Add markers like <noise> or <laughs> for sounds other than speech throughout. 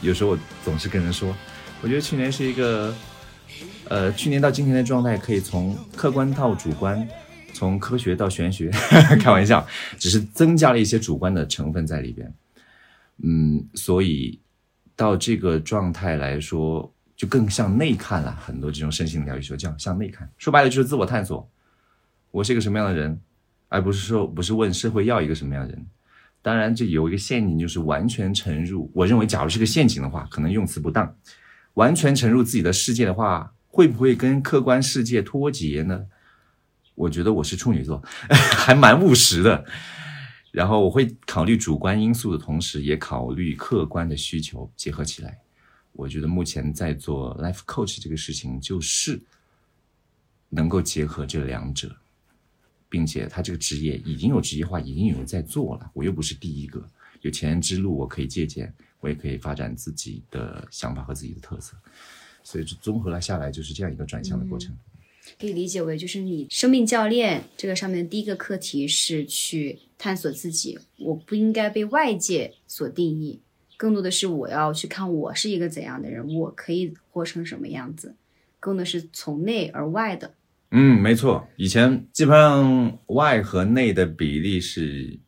有时候我总是跟人说，我觉得去年是一个，呃，去年到今年的状态可以从客观到主观，从科学到玄学，<laughs> 开玩笑，只是增加了一些主观的成分在里边。嗯，所以到这个状态来说，就更向内看了。很多这种身心疗愈说叫向内看，说白了就是自我探索，我是一个什么样的人，而不是说不是问社会要一个什么样的人。当然，这有一个陷阱，就是完全沉入。我认为，假如是个陷阱的话，可能用词不当。完全沉入自己的世界的话，会不会跟客观世界脱节呢？我觉得我是处女座，<laughs> 还蛮务实的。然后我会考虑主观因素的同时，也考虑客观的需求，结合起来。我觉得目前在做 life coach 这个事情，就是能够结合这两者。并且他这个职业已经有职业化，已经有人在做了。我又不是第一个，有前人之路，我可以借鉴，我也可以发展自己的想法和自己的特色。所以综合了下来，就是这样一个转向的过程。可以理解为，就是你生命教练这个上面第一个课题是去探索自己，我不应该被外界所定义，更多的是我要去看我是一个怎样的人，我可以活成什么样子，更多的是从内而外的。嗯，没错，以前基本上外和内的比例是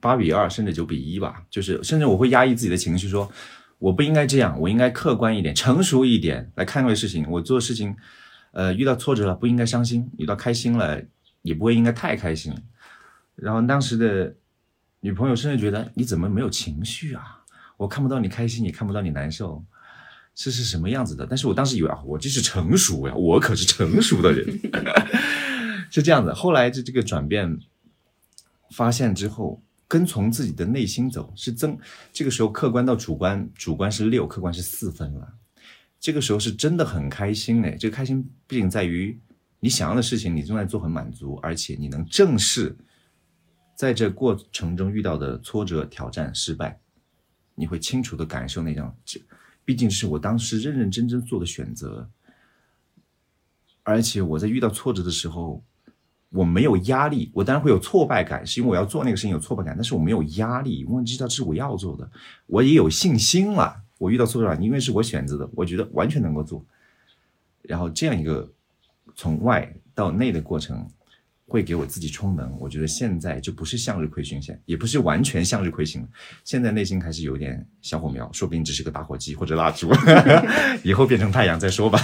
八比二，甚至九比一吧。就是甚至我会压抑自己的情绪，说我不应该这样，我应该客观一点、成熟一点来看待事情。我做事情，呃，遇到挫折了不应该伤心，遇到开心了也不会应该太开心。然后当时的女朋友甚至觉得你怎么没有情绪啊？我看不到你开心，也看不到你难受。这是什么样子的？但是我当时以为啊，我这是成熟呀，我可是成熟的人，<laughs> 是这样子。后来这这个转变发现之后，跟从自己的内心走是增。这个时候客观到主观，主观是六，客观是四分了。这个时候是真的很开心哎，这个开心不仅在于你想要的事情你正在做很满足，而且你能正视在这过程中遇到的挫折、挑战、失败，你会清楚的感受那种。毕竟是我当时认认真真做的选择，而且我在遇到挫折的时候，我没有压力。我当然会有挫败感，是因为我要做那个事情有挫败感，但是我没有压力，我知道这是我要做的，我也有信心了。我遇到挫折，因为是我选择的，我觉得完全能够做。然后这样一个从外到内的过程。会给我自己充能，我觉得现在就不是向日葵巡线，也不是完全向日葵型了。现在内心还是有点小火苗，说不定只是个打火机或者蜡烛，<laughs> 以后变成太阳再说吧。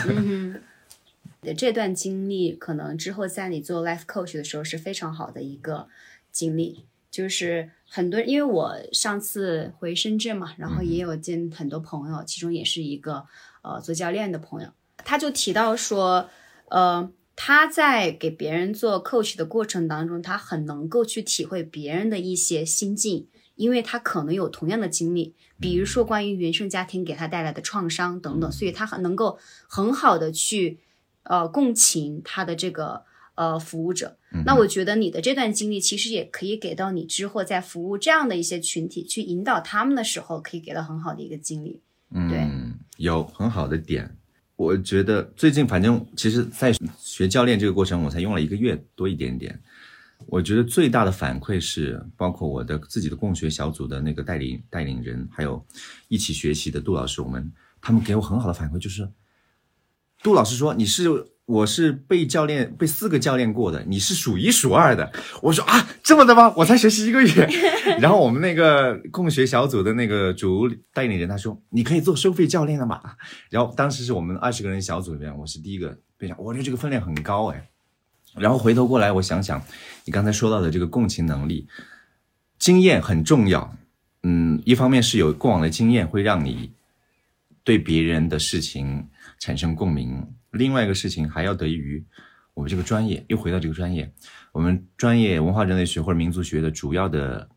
这段经历可能之后在你做 life coach 的时候是非常好的一个经历，就是很多因为我上次回深圳嘛，然后也有见很多朋友，其中也是一个呃做教练的朋友，他就提到说，呃。他在给别人做 coach 的过程当中，他很能够去体会别人的一些心境，因为他可能有同样的经历，比如说关于原生家庭给他带来的创伤等等，所以他很能够很好的去呃共情他的这个呃服务者。那我觉得你的这段经历其实也可以给到你之后在服务这样的一些群体去引导他们的时候，可以给到很好的一个经历。嗯，有很好的点。我觉得最近反正其实，在学教练这个过程，我才用了一个月多一点点。我觉得最大的反馈是，包括我的自己的共学小组的那个带领带领人，还有一起学习的杜老师，我们他们给我很好的反馈，就是杜老师说你是。我是被教练被四个教练过的，你是数一数二的。我说啊，这么的吗？我才学习一个月。<laughs> 然后我们那个共学小组的那个主带领人他说，你可以做收费教练了嘛？然后当时是我们二十个人小组里面，我是第一个被讲，我觉得这个分量很高哎。然后回头过来，我想想，你刚才说到的这个共情能力，经验很重要。嗯，一方面是有过往的经验，会让你对别人的事情产生共鸣。另外一个事情还要得益于我们这个专业，又回到这个专业，我们专业文化人类学或者民族学的主要的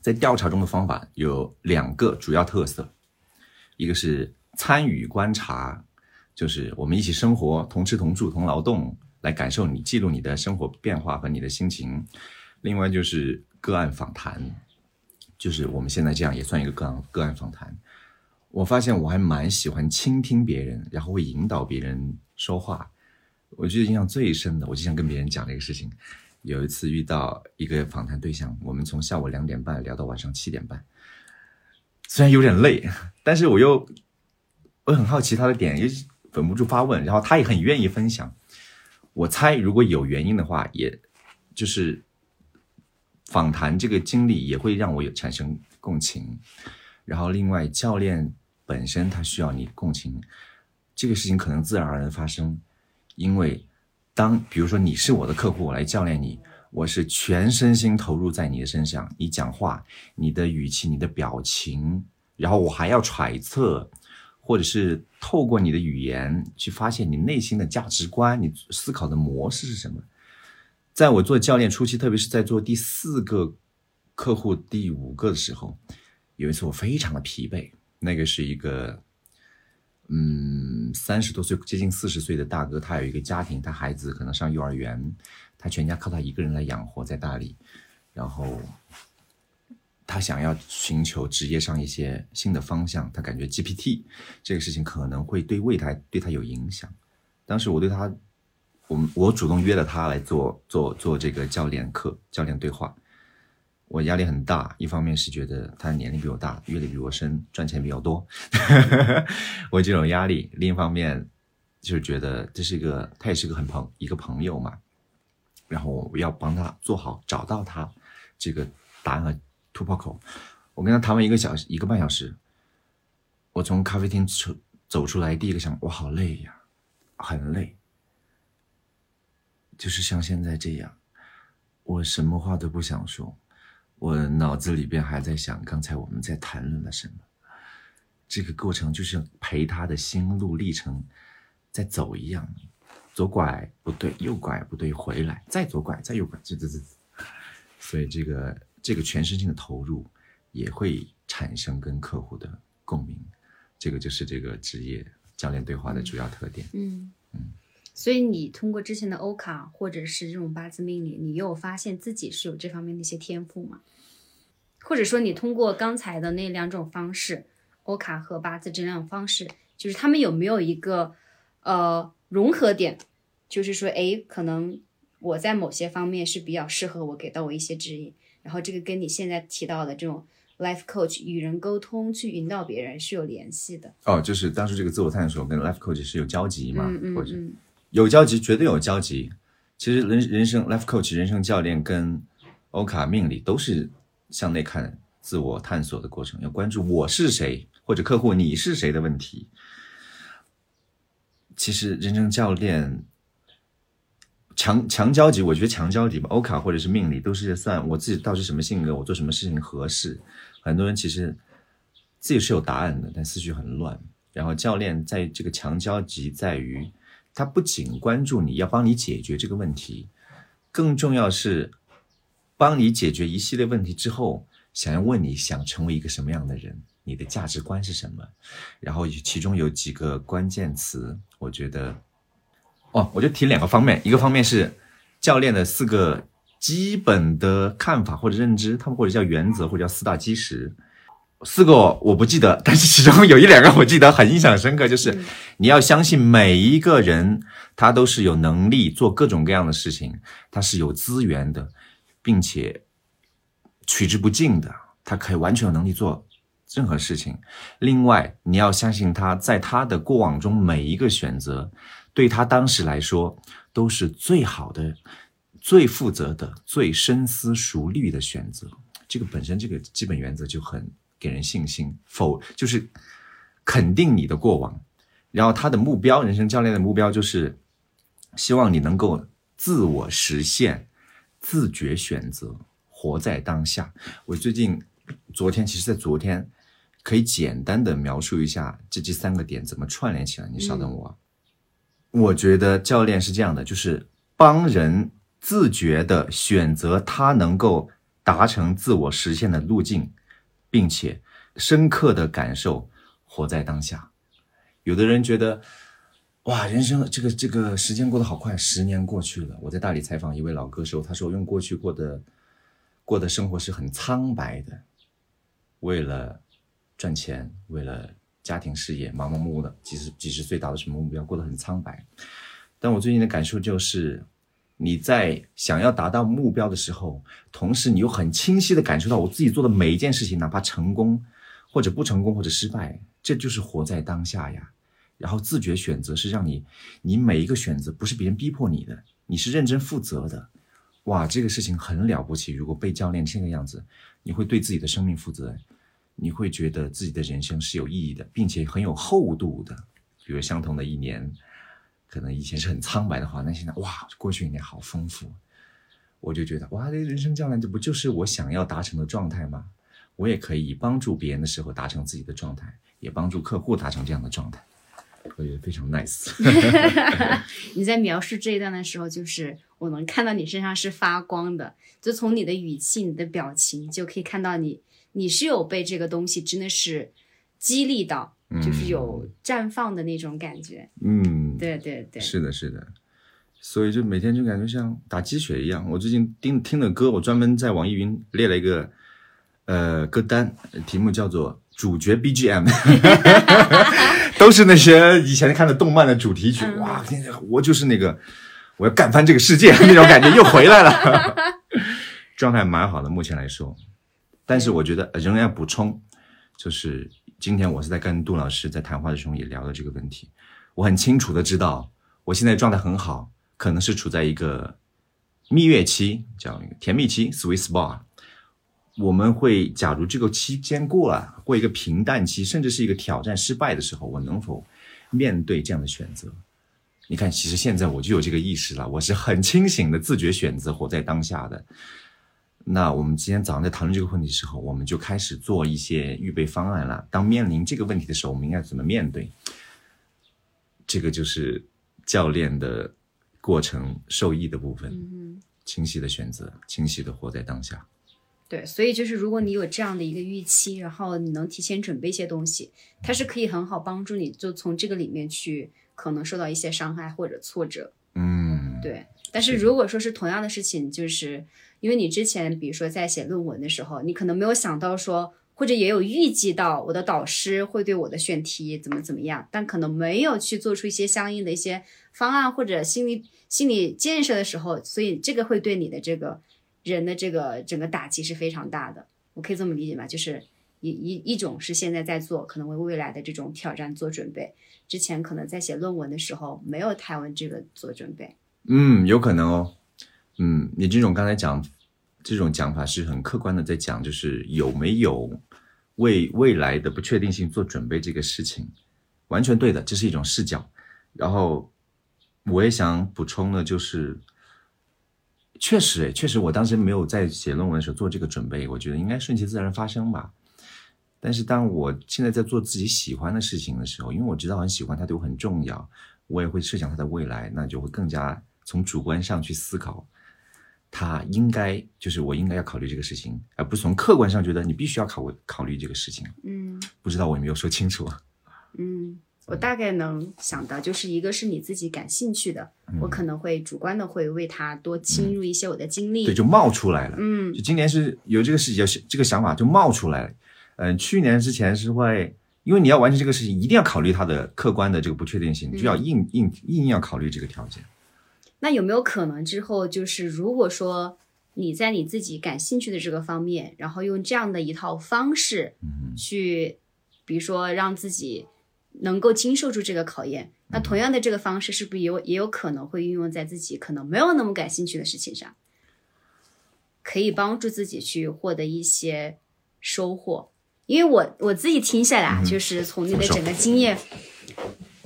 在调查中的方法有两个主要特色，一个是参与观察，就是我们一起生活，同吃同住同劳动，来感受你记录你的生活变化和你的心情；另外就是个案访谈，就是我们现在这样也算一个个案个案访谈。我发现我还蛮喜欢倾听别人，然后会引导别人说话。我觉得印象最深的，我就想跟别人讲这个事情。有一次遇到一个访谈对象，我们从下午两点半聊到晚上七点半，虽然有点累，但是我又我很好奇他的点，也忍不住发问，然后他也很愿意分享。我猜如果有原因的话，也就是访谈这个经历也会让我有产生共情。然后另外教练本身他需要你共情，这个事情可能自然而然发生。因为，当比如说你是我的客户，我来教练你，我是全身心投入在你的身上，你讲话、你的语气、你的表情，然后我还要揣测，或者是透过你的语言去发现你内心的价值观、你思考的模式是什么。在我做教练初期，特别是在做第四个客户、第五个的时候，有一次我非常的疲惫，那个是一个。嗯，三十多岁，接近四十岁的大哥，他有一个家庭，他孩子可能上幼儿园，他全家靠他一个人来养活，在大理，然后他想要寻求职业上一些新的方向，他感觉 GPT 这个事情可能会对未来对他有影响。当时我对他，我我主动约了他来做做做这个教练课，教练对话。我压力很大，一方面是觉得他年龄比我大，阅历比我深，赚钱比较多，<laughs> 我这种压力；另一方面就是觉得这是一个，他也是个很朋一个朋友嘛，然后我要帮他做好，找到他这个答案和突破口。我跟他谈完一个小时，一个半小时，我从咖啡厅出走出来，第一个想，我好累呀，很累，就是像现在这样，我什么话都不想说。我脑子里边还在想，刚才我们在谈论了什么？这个过程就是陪他的心路历程在走一样，左拐不对，右拐不对，回来再左拐，再右拐，这这这，所以这个这个全身心的投入也会产生跟客户的共鸣，这个就是这个职业教练对话的主要特点。嗯。嗯，所以你通过之前的欧卡或者是这种八字命理，你有发现自己是有这方面的一些天赋吗？或者说，你通过刚才的那两种方式，欧卡和八字这两种方式，就是他们有没有一个呃融合点？就是说，哎，可能我在某些方面是比较适合我，给到我一些指引。然后这个跟你现在提到的这种 life coach 与人沟通，去引导别人是有联系的。哦，就是当初这个自我探索跟 life coach 是有交集嘛？嗯或者有交集，绝对有交集。其实人人生 life coach 人生教练跟欧卡命理都是。向内看，自我探索的过程，要关注我是谁，或者客户你是谁的问题。其实人生教练强强交集，我觉得强交集吧，欧卡或者是命理都是算我自己到底什么性格，我做什么事情合适。很多人其实自己是有答案的，但思绪很乱。然后教练在这个强交集在于，他不仅关注你要帮你解决这个问题，更重要是。帮你解决一系列问题之后，想要问你想成为一个什么样的人，你的价值观是什么？然后其中有几个关键词，我觉得，哦，我就提两个方面，一个方面是教练的四个基本的看法或者认知，他们或者叫原则，或者叫四大基石。四个我不记得，但是其中有一两个我记得很印象深刻，就是你要相信每一个人他都是有能力做各种各样的事情，他是有资源的。并且取之不尽的，他可以完全有能力做任何事情。另外，你要相信他在他的过往中每一个选择，对他当时来说都是最好的、最负责的、最深思熟虑的选择。这个本身这个基本原则就很给人信心。否就是肯定你的过往，然后他的目标，人生教练的目标就是希望你能够自我实现。自觉选择，活在当下。我最近，昨天其实，在昨天，可以简单的描述一下这这三个点怎么串联起来。你稍等我，我觉得教练是这样的，就是帮人自觉的选择他能够达成自我实现的路径，并且深刻的感受活在当下。有的人觉得。哇，人生这个这个时间过得好快，十年过去了。我在大理采访一位老歌手，他说用过去过的过的生活是很苍白的，为了赚钱，为了家庭事业忙忙碌碌的，几十几十岁达到什么目标，过得很苍白。但我最近的感受就是，你在想要达到目标的时候，同时你又很清晰的感受到我自己做的每一件事情，哪怕成功或者不成功或者失败，这就是活在当下呀。然后自觉选择是让你，你每一个选择不是别人逼迫你的，你是认真负责的。哇，这个事情很了不起。如果被教练这个样子，你会对自己的生命负责，你会觉得自己的人生是有意义的，并且很有厚度的。比如相同的一年，可能以前是很苍白的话，那现在哇，过去一年好丰富。我就觉得哇，这人生教练这不就是我想要达成的状态吗？我也可以帮助别人的时候达成自己的状态，也帮助客户达成这样的状态。我觉得非常 nice。<laughs> 你在描述这一段的时候，就是我能看到你身上是发光的，就从你的语气、你的表情就可以看到你，你是有被这个东西真的是激励到，就是有绽放的那种感觉。嗯，对对对，是的，是的。所以就每天就感觉像打鸡血一样。我最近听听的歌，我专门在网易云列了一个呃歌单，题目叫做“主角 BGM”，<laughs> 都是那些以前看的动漫的主题曲。嗯哇，天哪我就是那个我要干翻这个世界那种感觉又回来了，<laughs> 状态蛮好的，目前来说。但是我觉得呃仍然要补充，就是今天我是在跟杜老师在谈话的时候也聊了这个问题，我很清楚的知道我现在状态很好，可能是处在一个蜜月期，叫甜蜜期 （sweet spot）。我们会，假如这个期间过了，过一个平淡期，甚至是一个挑战失败的时候，我能否面对这样的选择？你看，其实现在我就有这个意识了，我是很清醒的自觉选择，活在当下的。那我们今天早上在讨论这个问题的时候，我们就开始做一些预备方案了。当面临这个问题的时候，我们应该怎么面对？这个就是教练的过程受益的部分。嗯清晰的选择，清晰的活在当下。对，所以就是如果你有这样的一个预期，然后你能提前准备一些东西，它是可以很好帮助你，就从这个里面去可能受到一些伤害或者挫折。嗯，对，但是如果说是同样的事情，就是因为你之前比如说在写论文的时候，你可能没有想到说，或者也有预计到我的导师会对我的选题怎么怎么样，但可能没有去做出一些相应的一些方案或者心理心理建设的时候，所以这个会对你的这个人的这个整个打击是非常大的。我可以这么理解吗？就是一一一种是现在在做，可能为未来的这种挑战做准备。之前可能在写论文的时候没有太为这个做准备。嗯，有可能哦。嗯，你这种刚才讲这种讲法是很客观的，在讲就是有没有为未来的不确定性做准备这个事情，完全对的，这是一种视角。然后我也想补充的就是，确实，诶，确实，我当时没有在写论文的时候做这个准备，我觉得应该顺其自然发生吧。但是当我现在在做自己喜欢的事情的时候，因为我知道很喜欢它对我很重要，我也会设想它的未来，那就会更加从主观上去思考，它应该就是我应该要考虑这个事情，而不是从客观上觉得你必须要考考虑这个事情。嗯不知道我有没有说清楚？嗯，我大概能想到，就是一个是你自己感兴趣的，我可能会主观的会为他多倾入一些我的精力。对，就冒出来了。嗯就今年是有这个事情，这个想法就冒出来了。嗯、去年之前是会，因为你要完成这个事情，一定要考虑它的客观的这个不确定性，就要硬硬硬要考虑这个条件。那有没有可能之后就是，如果说你在你自己感兴趣的这个方面，然后用这样的一套方式去，比如说让自己能够经受住这个考验，那同样的这个方式是不是也有也有可能会运用在自己可能没有那么感兴趣的事情上，可以帮助自己去获得一些收获？因为我我自己听下来啊，就是从你的整个经验。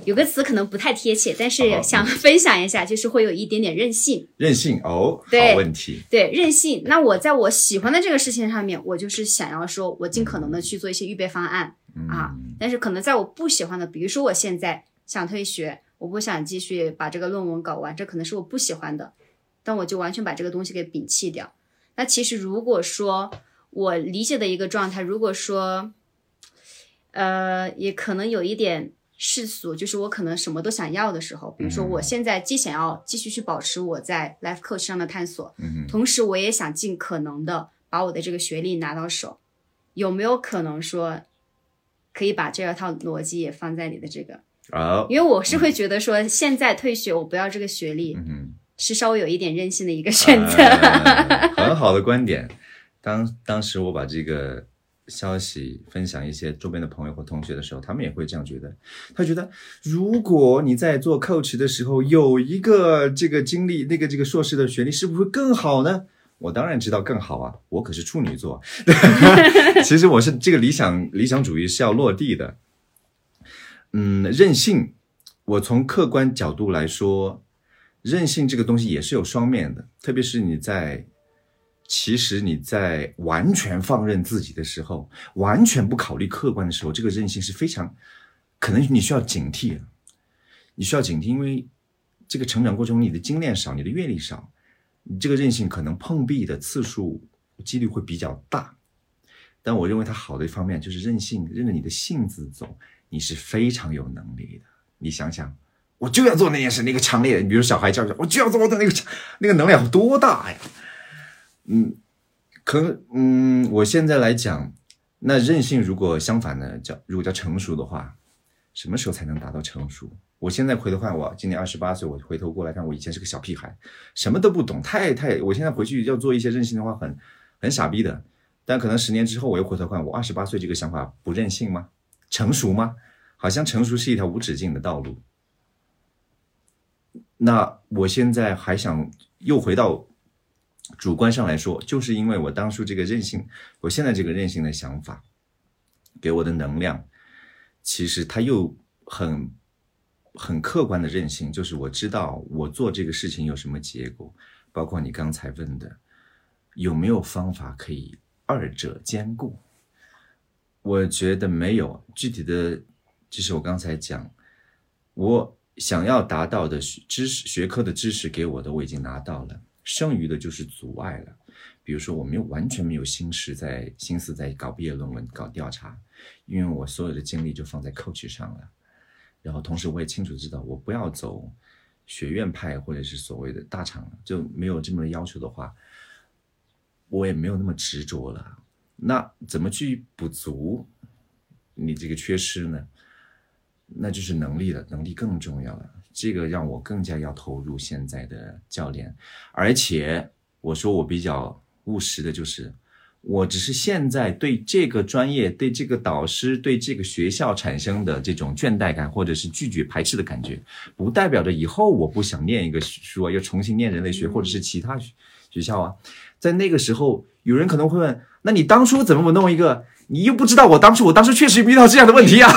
有个词可能不太贴切，但是想 <laughs> 分享一下，就是会有一点点任性。任性哦，对好问题。对，任性。那我在我喜欢的这个事情上面，我就是想要说，我尽可能的去做一些预备方案、啊。但是可能在我不喜欢的，比如说我现在想退学，我不想继续把这个论文搞完，这可能是我不喜欢的，但我就完全把这个东西给摒弃掉。那其实如果说我理解的一个状态，如果说，呃，也可能有一点。世俗就是我可能什么都想要的时候，比如说我现在既想要继续去保持我在 life coach 上的探索，嗯同时我也想尽可能的把我的这个学历拿到手，有没有可能说可以把这套逻辑也放在你的这个，哦，因为我是会觉得说，现在退学我不要这个学历，嗯，是稍微有一点任性的一个选择。哎很好的观点。当当时我把这个消息分享一些周边的朋友或同学的时候，他们也会这样觉得。他觉得，如果你在做 coach 的时候有一个这个经历，那个这个硕士的学历，是不是会更好呢？我当然知道更好啊，我可是处女座。<laughs> 其实我是这个理想理想主义是要落地的。嗯，任性，我从客观角度来说，任性这个东西也是有双面的，特别是你在，其实你在完全放任自己的时候，完全不考虑客观的时候，这个任性是非常，可能你需要警惕的，你需要警惕，因为这个成长过程中你的经验少，你的阅历少，你这个任性可能碰壁的次数几率会比较大。但我认为它好的一方面就是任性，任着你的性子走，你是非常有能力的。你想想，我就要做那件事，那个强烈的，比如小孩叫着我就要做我的那个，那个能量有多大呀？嗯，可嗯，我现在来讲，那任性如果相反呢，叫如果叫成熟的话，什么时候才能达到成熟？我现在回头看，我今年二十八岁，我回头过来看，我以前是个小屁孩，什么都不懂，太太，我现在回去要做一些任性的话，很很傻逼的。但可能十年之后，我又回头看，我二十八岁这个想法不任性吗？成熟吗？好像成熟是一条无止境的道路。那我现在还想又回到主观上来说，就是因为我当初这个任性，我现在这个任性的想法，给我的能量，其实它又很很客观的任性，就是我知道我做这个事情有什么结果，包括你刚才问的，有没有方法可以二者兼顾？我觉得没有具体的，就是我刚才讲，我想要达到的知识学科的知识给我的我已经拿到了，剩余的就是阻碍了。比如说，我没有完全没有心思在心思在搞毕业论文、搞调查，因为我所有的精力就放在 coach 上了。然后同时我也清楚知道，我不要走学院派或者是所谓的大厂，就没有这么的要求的话，我也没有那么执着了。那怎么去补足你这个缺失呢？那就是能力了，能力更重要了。这个让我更加要投入现在的教练，而且我说我比较务实的就是，我只是现在对这个专业、对这个导师、对这个学校产生的这种倦怠感，或者是拒绝排斥的感觉，不代表着以后我不想念一个书啊，要重新念人类学，或者是其他学学校啊。在那个时候，有人可能会问：那你当初怎么不弄一个？你又不知道我当初，我当时确实遇到这样的问题啊。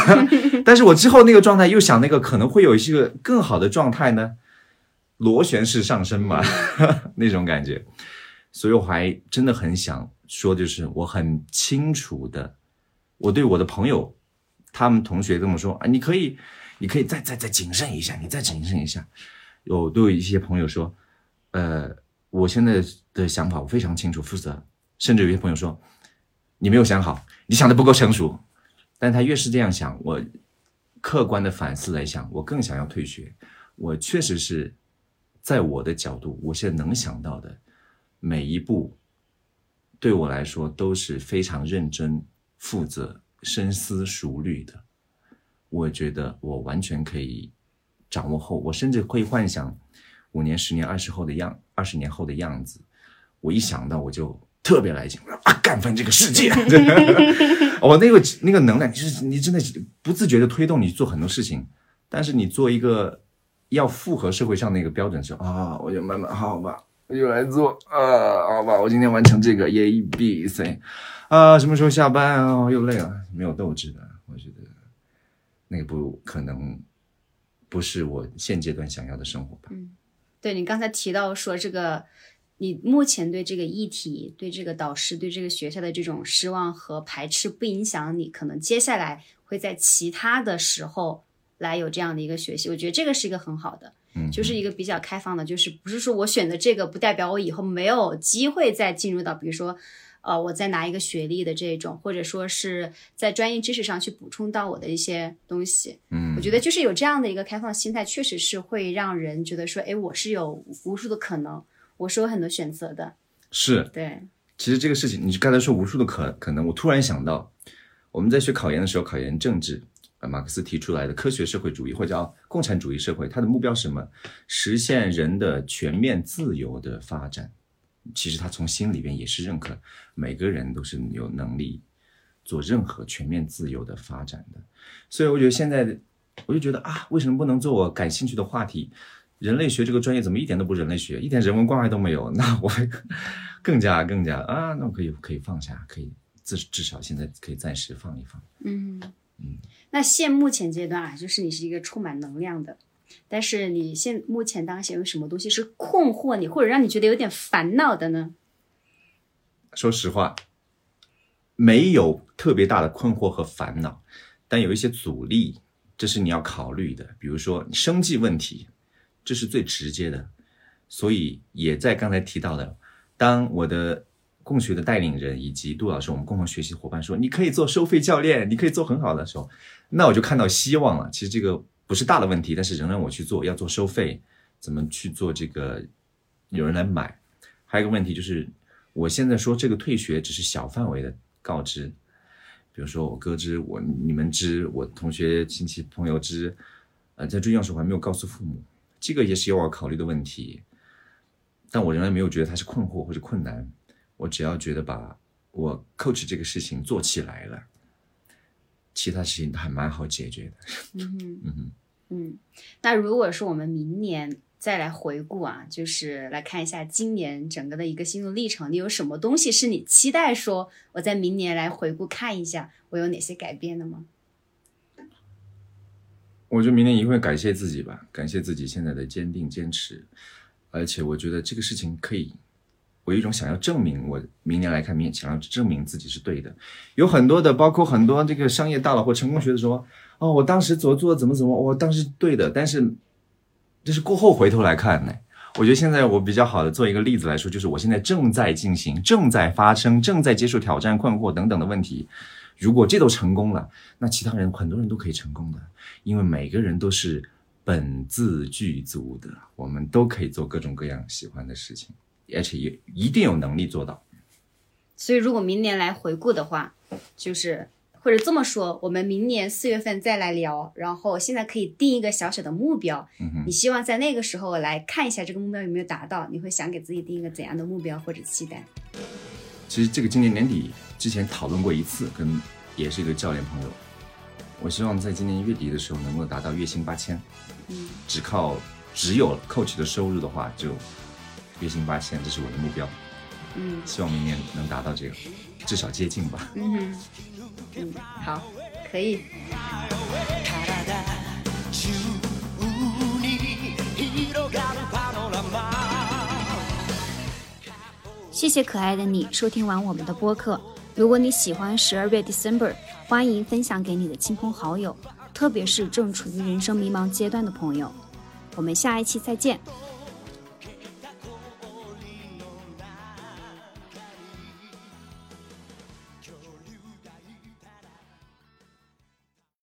但是我之后那个状态又想，那个可能会有一些更好的状态呢，螺旋式上升嘛，<laughs> 那种感觉。所以我还真的很想说，就是我很清楚的，我对我的朋友，他们同学跟我说啊，你可以，你可以再再再谨慎一下，你再谨慎一下。有都有一些朋友说，呃，我现在的想法我非常清楚负责，甚至有些朋友说，你没有想好，你想的不够成熟。但他越是这样想，我客观的反思来想，我更想要退学。我确实是在我的角度，我现在能想到的每一步，对我来说都是非常认真、负责、深思熟虑的。我觉得我完全可以掌握后，我甚至会幻想五年、十年、二十后的样，二十年后的样子。我一想到我就特别来劲啊，干翻这个世界！我 <laughs> 那个那个能量，就是你真的不自觉的推动你做很多事情，但是你做一个要符合社会上的一个标准时候啊，我就慢慢好吧，我就来做啊，好吧，我今天完成这个 A B C 啊，什么时候下班啊？又累了，没有斗志的，我觉得那个不可能，不是我现阶段想要的生活吧。对你刚才提到说这个，你目前对这个议题、对这个导师、对这个学校的这种失望和排斥，不影响你可能接下来会在其他的时候来有这样的一个学习。我觉得这个是一个很好的，嗯，就是一个比较开放的，就是不是说我选择这个，不代表我以后没有机会再进入到，比如说。呃，我再拿一个学历的这种，或者说是在专业知识上去补充到我的一些东西，嗯，我觉得就是有这样的一个开放心态，确实是会让人觉得说，哎，我是有无数的可能，我是有很多选择的。是，对，其实这个事情，你刚才说无数的可可能，我突然想到，我们在学考研的时候，考研政治，啊，马克思提出来的科学社会主义或者叫共产主义社会，它的目标是什么？实现人的全面自由的发展。其实他从心里边也是认可每个人都是有能力做任何全面自由的发展的。所以我觉得现在，我就觉得啊，为什么不能做我感兴趣的话题？人类学这个专业怎么一点都不人类学，一点人文关怀都没有？<laughs> 那我 <laughs> 更加更加啊，那我可以可以放下，可以至至少现在可以暂时放一放。嗯嗯。那现目前阶段啊，就是你是一个充满能量的。但是你现目前当下有什么东西是困惑你，或者让你觉得有点烦恼的呢？说实话，没有特别大的困惑和烦恼，但有一些阻力，这是你要考虑的。比如说生计问题，这是最直接的。所以也在刚才提到的，当我的共学的带领人以及杜老师我们共同学习伙伴说你可以做收费教练，你可以做很好的时候，那我就看到希望了。其实这个。不是大的问题，但是仍然我去做，要做收费，怎么去做这个？有人来买。还有一个问题就是，我现在说这个退学只是小范围的告知，比如说我哥知，我你们知，我同学亲戚朋友知，呃，在最重要是我还没有告诉父母，这个也是要我考虑的问题。但我仍然没有觉得它是困惑或者困难，我只要觉得把我 coach 这个事情做起来了。其他事情都还蛮好解决的。嗯哼，嗯哼，嗯。那如果说我们明年再来回顾啊，就是来看一下今年整个的一个心路历程，你有什么东西是你期待说我在明年来回顾看一下，我有哪些改变的吗？我觉得明年一定会感谢自己吧，感谢自己现在的坚定坚持，而且我觉得这个事情可以。我有一种想要证明，我明年来看，明想要证明自己是对的。有很多的，包括很多这个商业大佬或成功学的说，哦，我当时怎么做怎么怎么，我当时对的。但是，这是过后回头来看呢。我觉得现在我比较好的做一个例子来说，就是我现在正在进行、正在发生、正在接受挑战、困惑等等的问题。如果这都成功了，那其他人很多人都可以成功的，因为每个人都是本自具足的，我们都可以做各种各样喜欢的事情。而且也一定有能力做到。所以，如果明年来回顾的话，就是或者这么说，我们明年四月份再来聊。然后现在可以定一个小小的目标。嗯你希望在那个时候来看一下这个目标有没有达到？你会想给自己定一个怎样的目标或者期待？其实这个今年年底之前讨论过一次，跟也是一个教练朋友。我希望在今年月底的时候能够达到月薪八千。嗯。只靠只有 coach 的收入的话，就。月薪八千，这是我的目标。嗯，希望明年能达到这个，至少接近吧。嗯嗯，好，可以。谢谢可爱的你收听完我们的播客。如果你喜欢十二月 December，欢迎分享给你的亲朋好友，特别是正处于人生迷茫阶段的朋友。我们下一期再见。